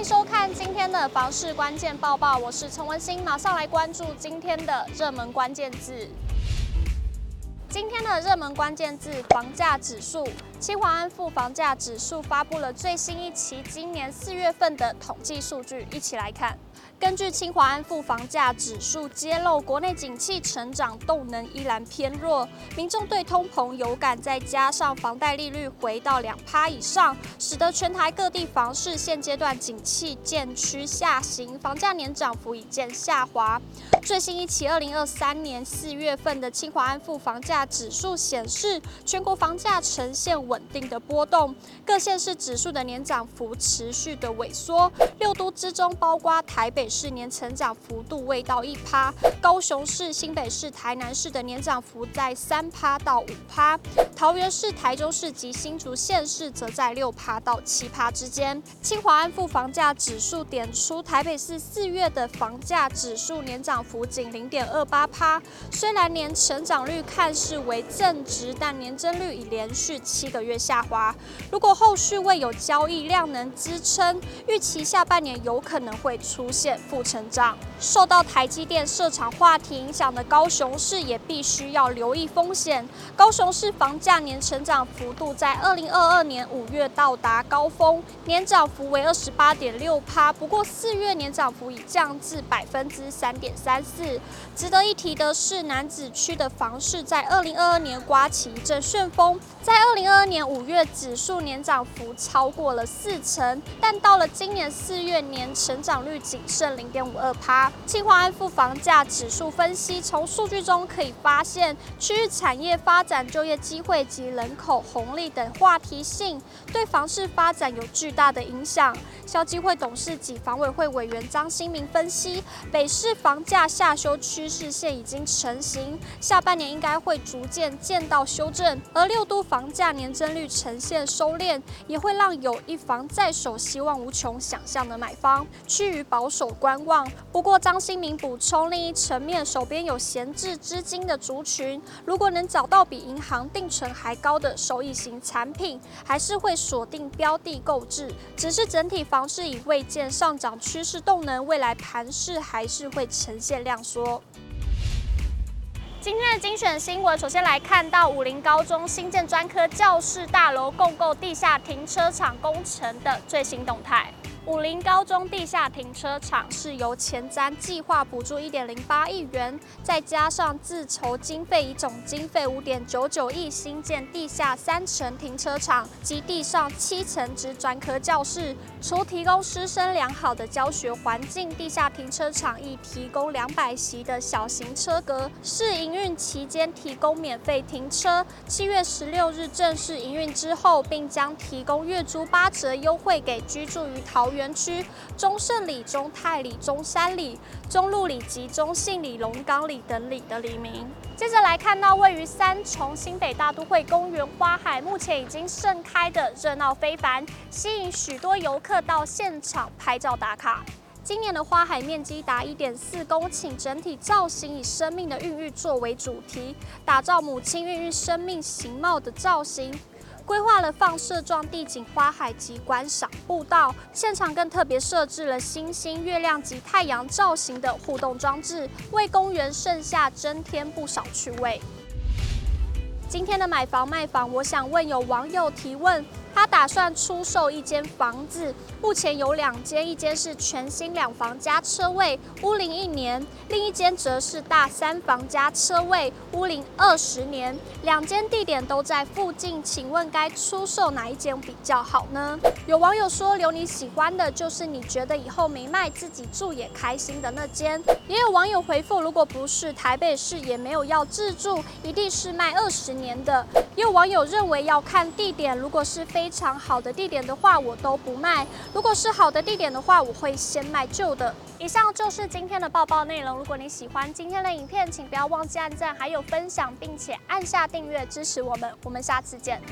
迎收看今天的房市关键报报，我是陈文心，马上来关注今天的热门关键字。今天的热门关键字：房价指数。清华安富房价指数发布了最新一期今年四月份的统计数据，一起来看。根据清华安富房价指数揭露，国内景气成长动能依然偏弱，民众对通膨有感，再加上房贷利率回到两趴以上，使得全台各地房市现阶段景气渐趋下行，房价年涨幅已见下滑。最新一期二零二三年四月份的清华安富房价指数显示，全国房价呈现稳定的波动，各县市指数的年涨幅持续的萎缩，六都之中包括台北市年成长幅度未到一趴，高雄市、新北市、台南市的年涨幅在三趴到五趴，桃园市、台中市及新竹县市则在六趴到七趴之间。清华安富房价指数点出，台北市四月的房价指数年涨幅仅零点二八趴，虽然年成长率看似为正值，但年增率已连续七个月下滑。如果后续未有交易量能支撑，预期下半年有可能会出现负成长。受到台积电设厂话题影响的高雄市也必须要留意风险。高雄市房价年成长幅度在二零二二年五月到达高峰，年涨幅为二十八点六趴。不过四月年涨幅已降至百分之三点三四。值得一提的是，楠梓区的房市在二零二二年刮起一阵旋风，在二零二二年五月指数年涨幅超过了四成，但到了今年四月年成长率仅剩零点五二趴。清华安富房价指数分析，从数据中可以发现，区域产业发展、就业机会及人口红利等话题性，对房市发展有巨大的影响。消基会董事及房委会委员张新明分析，北市房价下修趋势线已经成型，下半年应该会逐渐见到修正。而六都房价年增率呈现收敛，也会让有一房在手、希望无穷想象的买方趋于保守观望。不过张新明补充，另一层面，手边有闲置资金的族群，如果能找到比银行定存还高的收益型产品，还是会锁定标的购置。只是整体房市已未见上涨趋势动能，未来盘势还是会呈现量缩。今天的精选新闻，首先来看到武林高中新建专科教室大楼共构地下停车场工程的最新动态。武林高中地下停车场是由前瞻计划补助一点零八亿元，再加上自筹经费，以总经费五点九九亿新建地下三层停车场及地上七层之专科教室。除提供师生良好的教学环境，地下停车场亦提供两百席的小型车格，试营运期间提供免费停车。七月十六日正式营运之后，并将提供月租八折优惠给居住于桃园园区中盛里、中泰里、中山里、中路里及中信里、龙岗里等里的里民。接着来看到位于三重新北大都会公园花海，目前已经盛开的热闹非凡，吸引许多游客到现场拍照打卡。今年的花海面积达一点四公顷，整体造型以生命的孕育作为主题，打造母亲孕育生命形貌的造型。规划了放射状地景花海及观赏步道，现场更特别设置了星星、月亮及太阳造型的互动装置，为公园盛夏增添不少趣味。今天的买房卖房，我想问有网友提问。他打算出售一间房子，目前有两间，一间是全新两房加车位，屋龄一年；另一间则是大三房加车位，屋龄二十年。两间地点都在附近，请问该出售哪一间比较好呢？有网友说，留你喜欢的就是你觉得以后没卖，自己住也开心的那间。也有网友回复，如果不是台北市，也没有要自住，一定是卖二十年的。也有网友认为要看地点，如果是非非常好的地点的话，我都不卖；如果是好的地点的话，我会先卖旧的。以上就是今天的报报内容。如果你喜欢今天的影片，请不要忘记按赞，还有分享，并且按下订阅支持我们。我们下次见。